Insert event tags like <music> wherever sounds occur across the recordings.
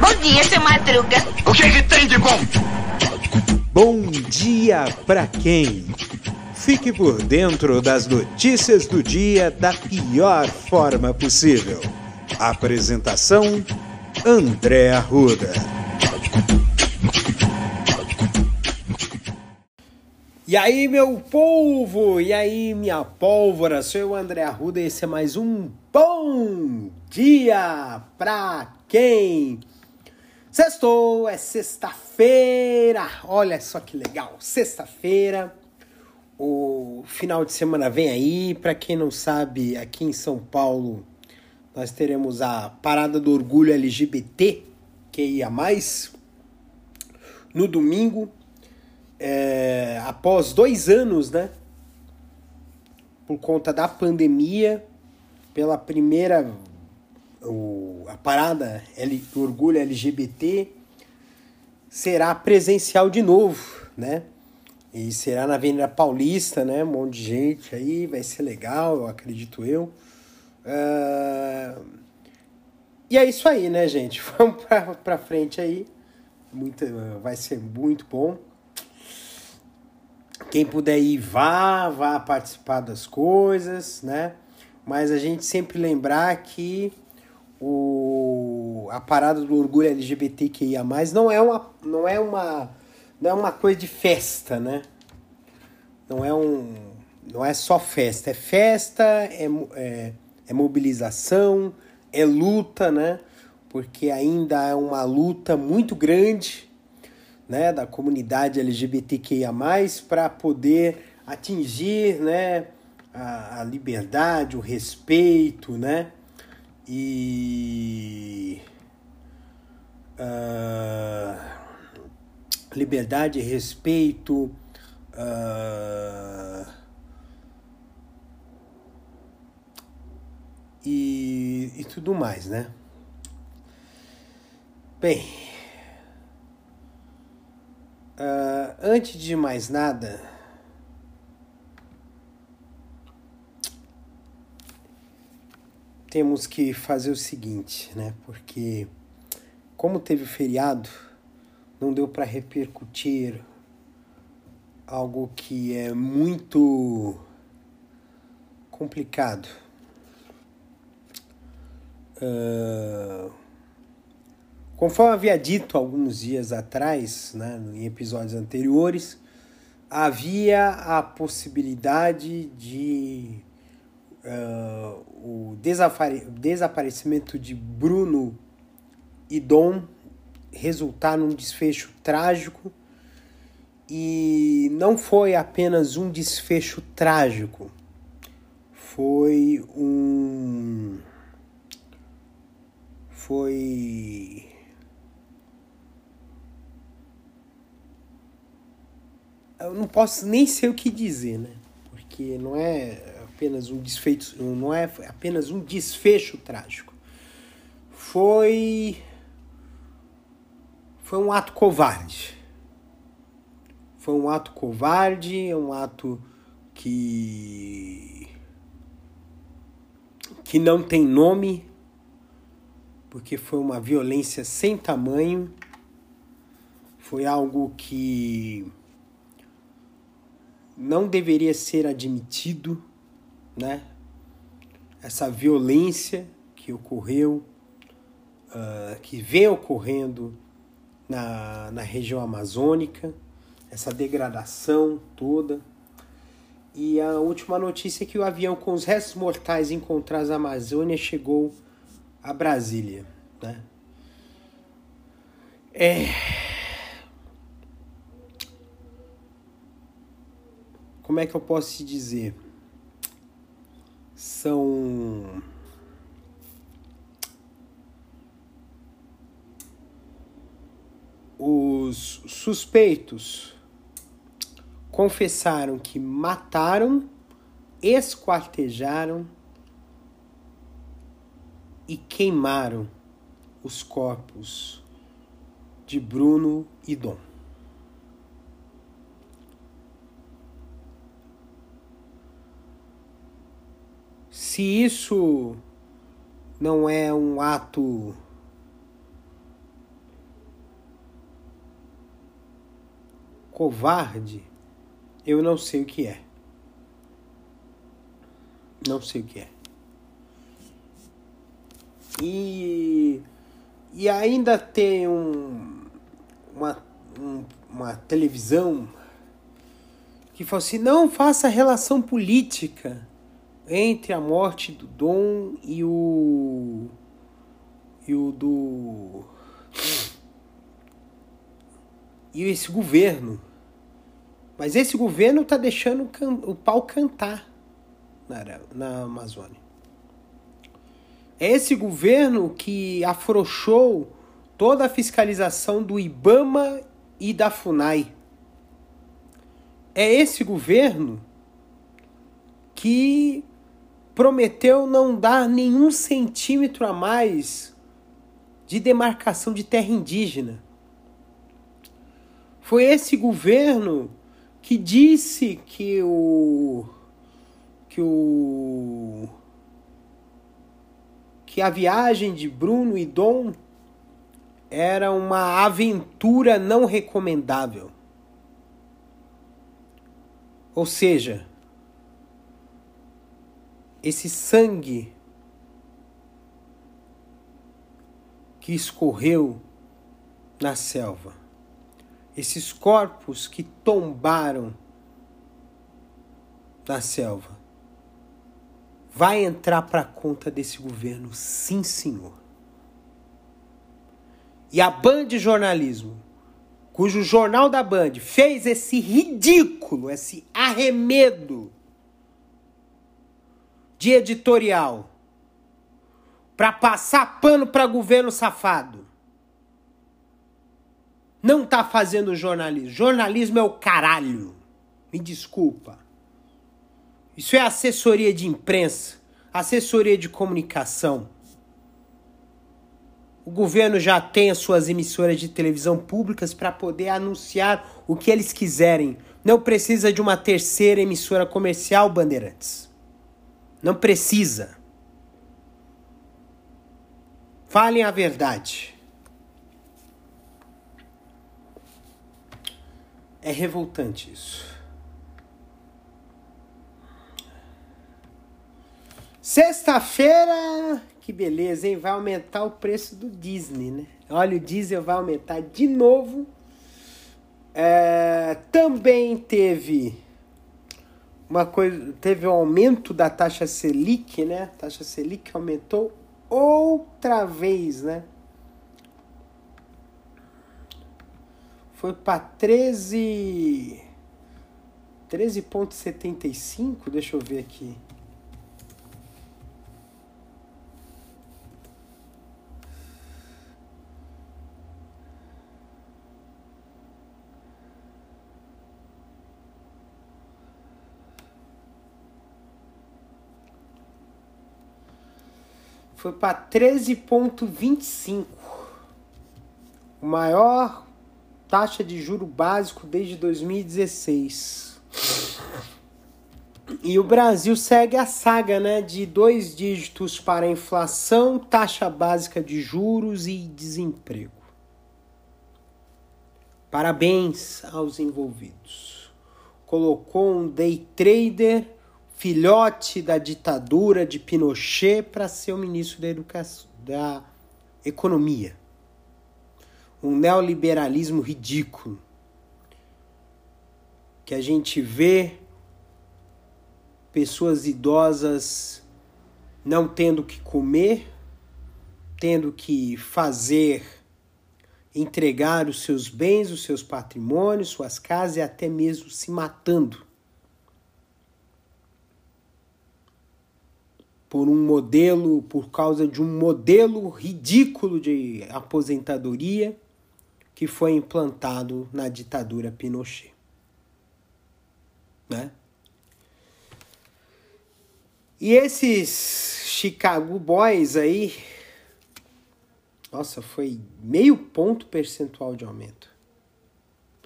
Bom dia, seu Madruga. O que, que tem de bom? Bom dia pra quem? Fique por dentro das notícias do dia da pior forma possível. Apresentação: André Arruda. E aí, meu povo! E aí, minha pólvora? Sou eu, André Arruda, e esse é mais um Bom Dia pra quem? Sextou, é sexta-feira! Olha só que legal! Sexta-feira, o final de semana vem aí. Pra quem não sabe, aqui em São Paulo nós teremos a Parada do Orgulho LGBT, que ia mais, no domingo é, após dois anos, né? Por conta da pandemia, pela primeira o, a parada L, orgulho LGBT será presencial de novo, né? E será na Avenida Paulista, né? Um monte de gente aí, vai ser legal, eu acredito eu. Uh... E é isso aí, né, gente? <laughs> Vamos pra, pra frente aí. Muito, vai ser muito bom. Quem puder ir, vá, vá participar das coisas, né? Mas a gente sempre lembrar que o, a parada do orgulho LGBTQIA+, não é uma, não é uma, não é uma coisa de festa, né? Não é um, não é só festa, é festa, é, é, é mobilização, é luta, né? Porque ainda é uma luta muito grande né, da comunidade LGBTQIA+, para poder atingir né, a, a, liberdade, o respeito, né, e uh, liberdade, respeito, uh, e, e tudo mais, né. Bem, Uh, antes de mais nada, temos que fazer o seguinte, né? Porque como teve feriado, não deu para repercutir algo que é muito complicado. Uh, Conforme havia dito alguns dias atrás, né, em episódios anteriores, havia a possibilidade de uh, o desaparecimento de Bruno e Dom resultar num desfecho trágico e não foi apenas um desfecho trágico, foi um foi eu não posso nem sei o que dizer, né? Porque não é apenas um desfecho, não é apenas um desfecho trágico. Foi foi um ato covarde. Foi um ato covarde, um ato que que não tem nome, porque foi uma violência sem tamanho. Foi algo que não deveria ser admitido, né? Essa violência que ocorreu, uh, que vem ocorrendo na, na região amazônica, essa degradação toda. E a última notícia é que o avião com os restos mortais encontrados na Amazônia chegou a Brasília, né? É como é que eu posso te dizer? São os suspeitos confessaram que mataram, esquartejaram e queimaram os corpos de Bruno e Dom. Se isso não é um ato covarde, eu não sei o que é. Não sei o que é. E, e ainda tem um, uma, um, uma televisão que falou assim: não faça relação política entre a morte do Dom e o. e o do. e esse governo. Mas esse governo está deixando o pau cantar na, na Amazônia. É esse governo que afrouxou toda a fiscalização do IBAMA e da FUNAI. É esse governo que prometeu não dar nenhum centímetro a mais de demarcação de terra indígena. Foi esse governo que disse que o que o que a viagem de Bruno e Dom era uma aventura não recomendável. Ou seja, esse sangue que escorreu na selva, esses corpos que tombaram na selva, vai entrar para conta desse governo, sim, senhor. E a Band de Jornalismo, cujo jornal da Band fez esse ridículo, esse arremedo de editorial para passar pano para governo safado. Não tá fazendo jornalismo. Jornalismo é o caralho. Me desculpa. Isso é assessoria de imprensa, assessoria de comunicação. O governo já tem as suas emissoras de televisão públicas para poder anunciar o que eles quiserem. Não precisa de uma terceira emissora comercial, Bandeirantes. Não precisa. Falem a verdade. É revoltante isso. Sexta-feira, que beleza, hein? Vai aumentar o preço do Disney, né? Olha, o diesel vai aumentar de novo. É, também teve uma coisa, teve um aumento da taxa Selic, né? A taxa Selic aumentou outra vez, né? Foi para 13 13.75, deixa eu ver aqui. Foi para 13,25. O maior taxa de juro básico desde 2016. E o Brasil segue a saga né, de dois dígitos para inflação, taxa básica de juros e desemprego. Parabéns aos envolvidos. Colocou um day trader filhote da ditadura de Pinochet para ser o ministro da educação, da economia. Um neoliberalismo ridículo que a gente vê pessoas idosas não tendo que comer, tendo que fazer entregar os seus bens, os seus patrimônios, suas casas e até mesmo se matando por um modelo, por causa de um modelo ridículo de aposentadoria que foi implantado na ditadura Pinochet. Né? E esses Chicago Boys aí, nossa, foi meio ponto percentual de aumento.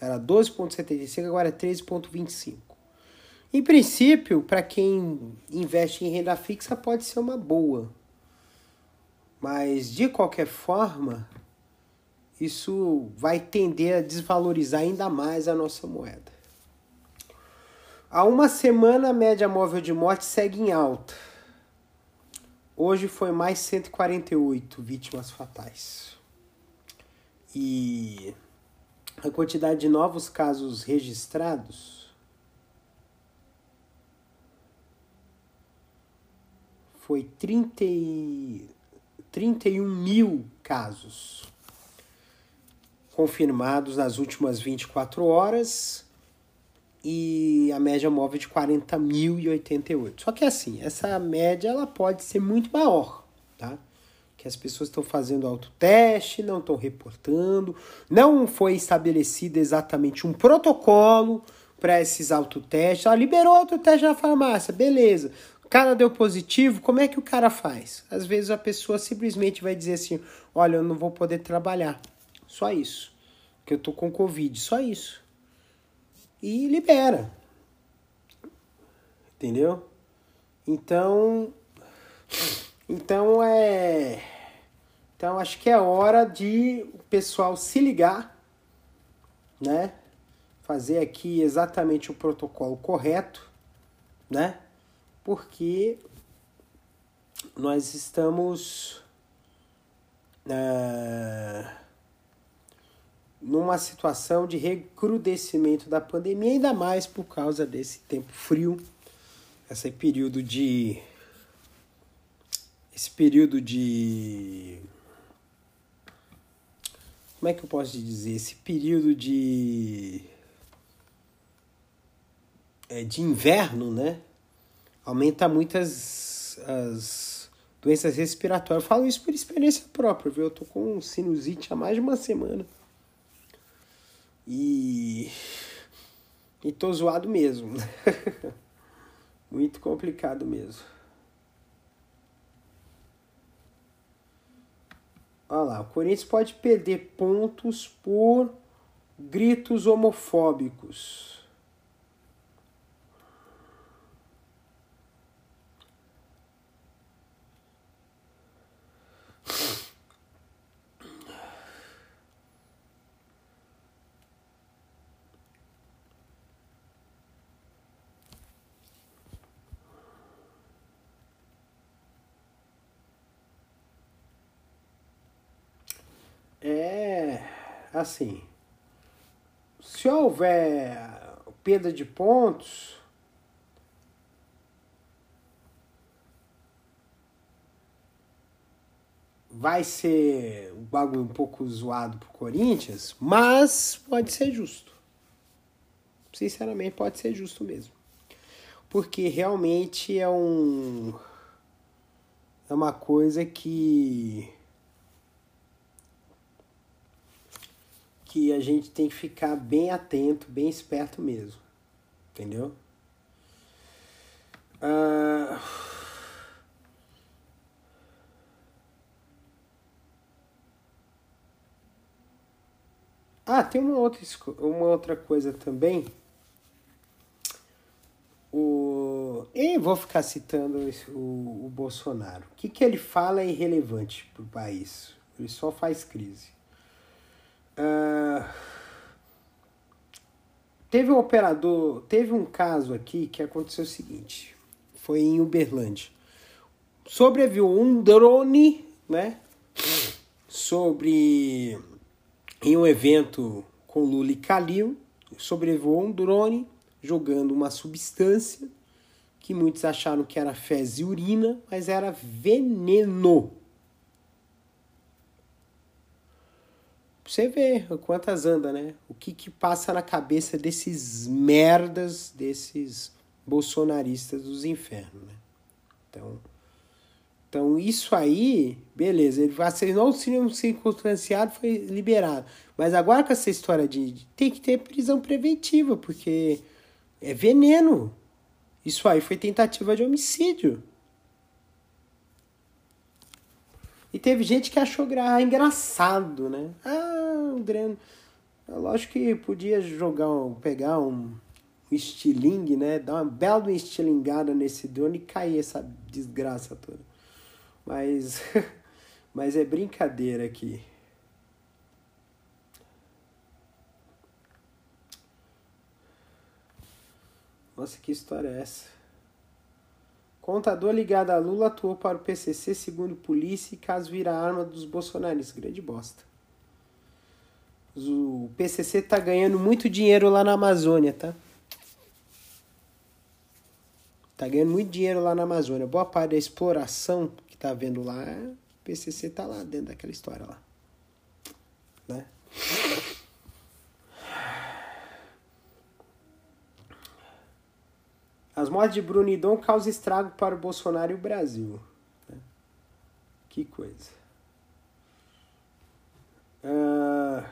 Era 12,75, agora é 13,25. Em princípio, para quem investe em renda fixa, pode ser uma boa. Mas de qualquer forma, isso vai tender a desvalorizar ainda mais a nossa moeda. Há uma semana a média móvel de morte segue em alta. Hoje foi mais 148 vítimas fatais. E a quantidade de novos casos registrados foi 30 e, 31 mil casos confirmados nas últimas 24 horas e a média móvel de 40.088. Só que assim, essa média ela pode ser muito maior, tá? Que as pessoas estão fazendo autoteste, não estão reportando, não foi estabelecido exatamente um protocolo para esses autotestes. Ah, liberou autoteste na farmácia, beleza. O cara deu positivo, como é que o cara faz? Às vezes a pessoa simplesmente vai dizer assim: olha, eu não vou poder trabalhar. Só isso. Que eu tô com Covid, só isso. E libera. Entendeu? Então. Então é. Então acho que é hora de o pessoal se ligar, né? Fazer aqui exatamente o protocolo correto, né? Porque nós estamos. Uh, numa situação de recrudescimento da pandemia, ainda mais por causa desse tempo frio, esse período de esse período de como é que eu posso dizer esse período de é, de inverno, né? Aumenta muitas as doenças respiratórias. Eu falo isso por experiência própria, viu? Eu tô com sinusite há mais de uma semana. E. E tô zoado mesmo. <laughs> Muito complicado mesmo. Olha lá, o Corinthians pode perder pontos por gritos homofóbicos. é assim. Se houver perda de pontos, vai ser um bagulho um pouco zoado pro Corinthians, mas pode ser justo. Sinceramente, pode ser justo mesmo. Porque realmente é um. É uma coisa que que a gente tem que ficar bem atento, bem esperto mesmo. Entendeu? Uh... Ah, tem uma outra, uma outra coisa também. O... E vou ficar citando o, o Bolsonaro. O que, que ele fala é irrelevante para o país. Ele só faz crise. Uh, teve um operador, teve um caso aqui que aconteceu o seguinte, foi em Uberlândia. Sobreviu um drone, né? Sobre em um evento com Lula e Calil, sobrevoou um drone jogando uma substância que muitos acharam que era fezes e urina, mas era veneno. Você vê quantas anda, né? O que que passa na cabeça desses merdas, desses bolsonaristas dos infernos, né? Então, então isso aí, beleza, ele ser não seriam circunstanciado, foi liberado. Mas agora com essa história de, de tem que ter prisão preventiva, porque é veneno. Isso aí foi tentativa de homicídio. E teve gente que achou engraçado, né? Ah, o. É lógico que podia jogar, pegar um, um estilingue, né? Dar uma bela estilingada nesse drone e cair essa desgraça toda. Mas, <laughs> Mas é brincadeira aqui. Nossa, que história é essa? Contador ligado a Lula atuou para o PCC segundo polícia e caso vira arma dos bolsonaristas. Grande bosta. O PCC tá ganhando muito dinheiro lá na Amazônia, tá? Tá ganhando muito dinheiro lá na Amazônia. Boa parte da exploração que tá vendo lá, o PCC tá lá dentro daquela história lá. Né? As mortes de Bruno e Dom causam estrago para o Bolsonaro e o Brasil. Né? Que coisa. Uh...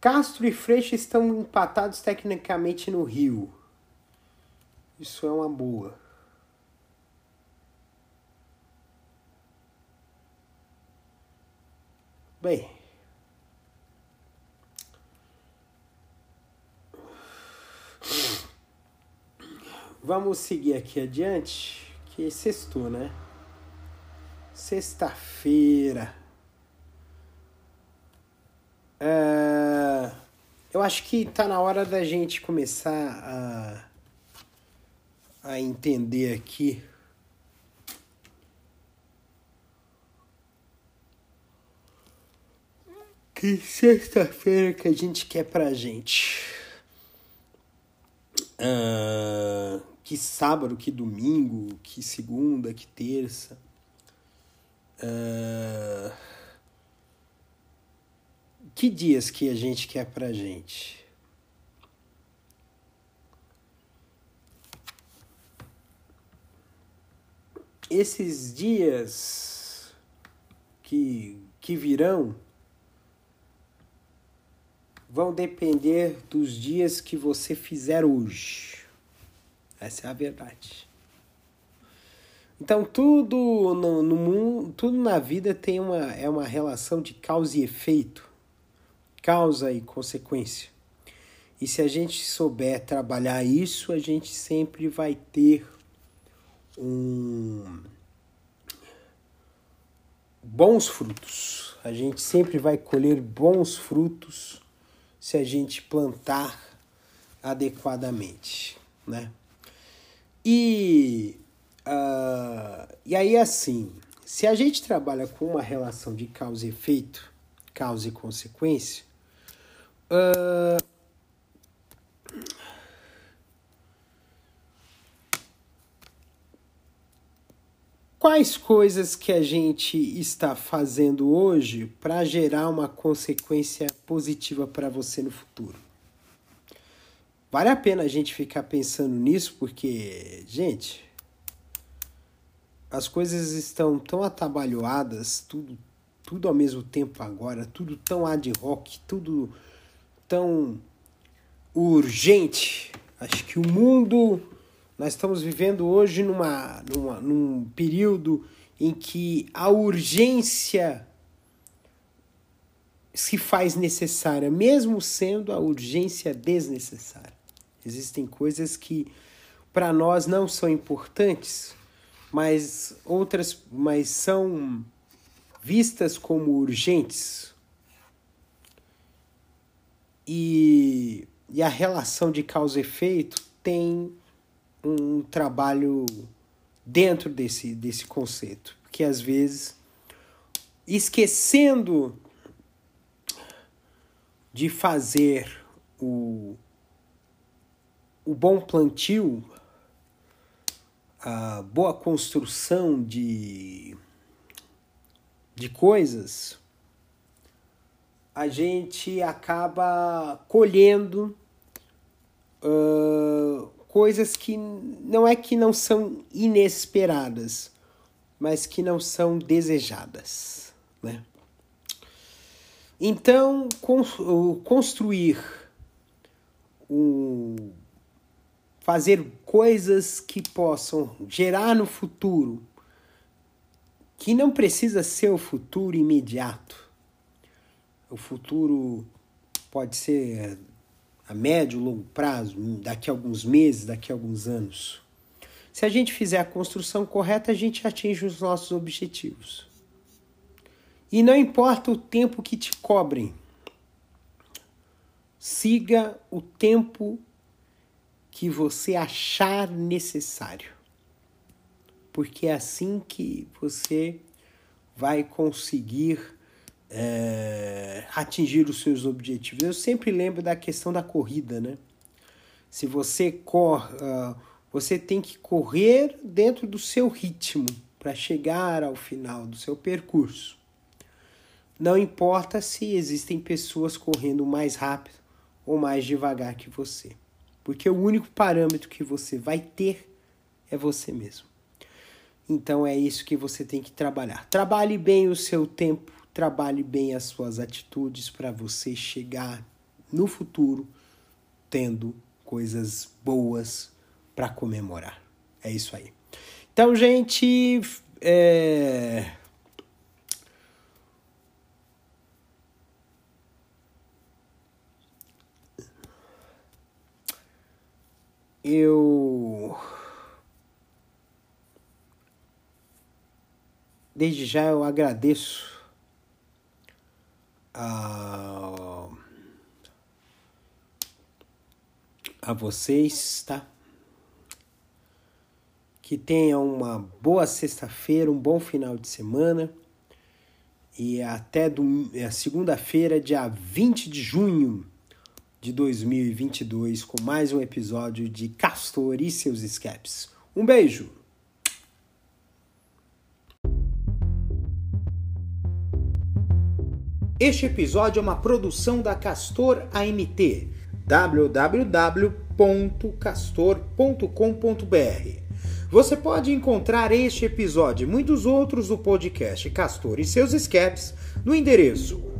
Castro e Freixo estão empatados tecnicamente no Rio. Isso é uma boa. Bem, Vamos seguir aqui adiante, que sextou, né? Sexta-feira. É, eu acho que tá na hora da gente começar a, a entender aqui que sexta-feira que a gente quer pra gente. Uh, que sábado, que domingo, que segunda, que terça. Uh, que dias que a gente quer pra gente? Esses dias que, que virão vão depender dos dias que você fizer hoje. Essa é a verdade. Então tudo no, no mundo, tudo na vida tem uma é uma relação de causa e efeito, causa e consequência. E se a gente souber trabalhar isso, a gente sempre vai ter um bons frutos. A gente sempre vai colher bons frutos se a gente plantar adequadamente, né? E, uh, e aí, assim, se a gente trabalha com uma relação de causa e efeito, causa e consequência, uh, quais coisas que a gente está fazendo hoje para gerar uma consequência positiva para você no futuro? Vale a pena a gente ficar pensando nisso, porque, gente, as coisas estão tão atabalhoadas, tudo, tudo ao mesmo tempo agora, tudo tão ad hoc, tudo tão urgente. Acho que o mundo. Nós estamos vivendo hoje numa, numa, num período em que a urgência se faz necessária, mesmo sendo a urgência desnecessária. Existem coisas que para nós não são importantes, mas outras mas são vistas como urgentes. E, e a relação de causa e efeito tem um trabalho dentro desse, desse conceito, porque às vezes esquecendo de fazer o o bom plantio, a boa construção de, de coisas, a gente acaba colhendo uh, coisas que não é que não são inesperadas, mas que não são desejadas, né? Então, construir um fazer coisas que possam gerar no futuro, que não precisa ser o futuro imediato. O futuro pode ser a médio, longo prazo, daqui a alguns meses, daqui a alguns anos. Se a gente fizer a construção correta, a gente atinge os nossos objetivos. E não importa o tempo que te cobrem, siga o tempo que você achar necessário. Porque é assim que você vai conseguir é, atingir os seus objetivos. Eu sempre lembro da questão da corrida, né? Se você corre, uh, você tem que correr dentro do seu ritmo para chegar ao final do seu percurso. Não importa se existem pessoas correndo mais rápido ou mais devagar que você, porque o único parâmetro que você vai ter é você mesmo. Então é isso que você tem que trabalhar. Trabalhe bem o seu tempo, trabalhe bem as suas atitudes para você chegar no futuro tendo coisas boas para comemorar. É isso aí. Então, gente, é... eu desde já eu agradeço a, a vocês, tá? Que tenham uma boa sexta-feira, um bom final de semana. E até do, é, segunda-feira, dia 20 de junho de 2022 com mais um episódio de Castor e seus escapes. Um beijo! Este episódio é uma produção da Castor AMT, www.castor.com.br. Você pode encontrar este episódio e muitos outros do podcast Castor e seus escapes no endereço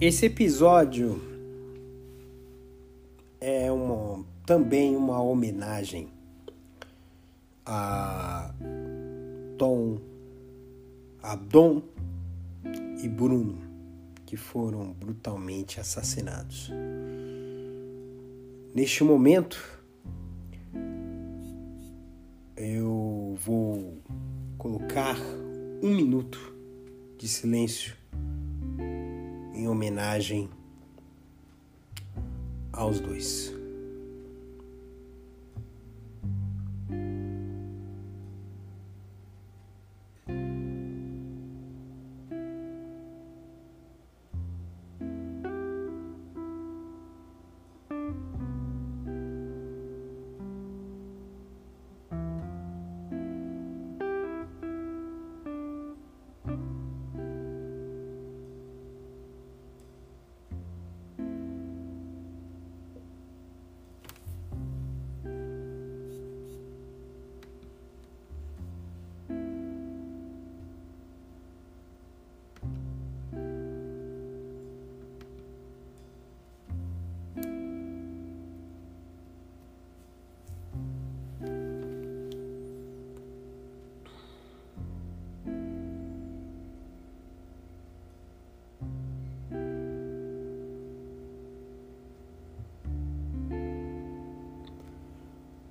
Esse episódio é uma, também uma homenagem a Tom, a Dom e Bruno, que foram brutalmente assassinados. Neste momento, eu vou colocar um minuto de silêncio em homenagem aos dois.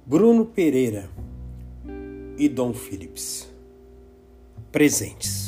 Bruno Pereira e Dom Phillips. Presentes.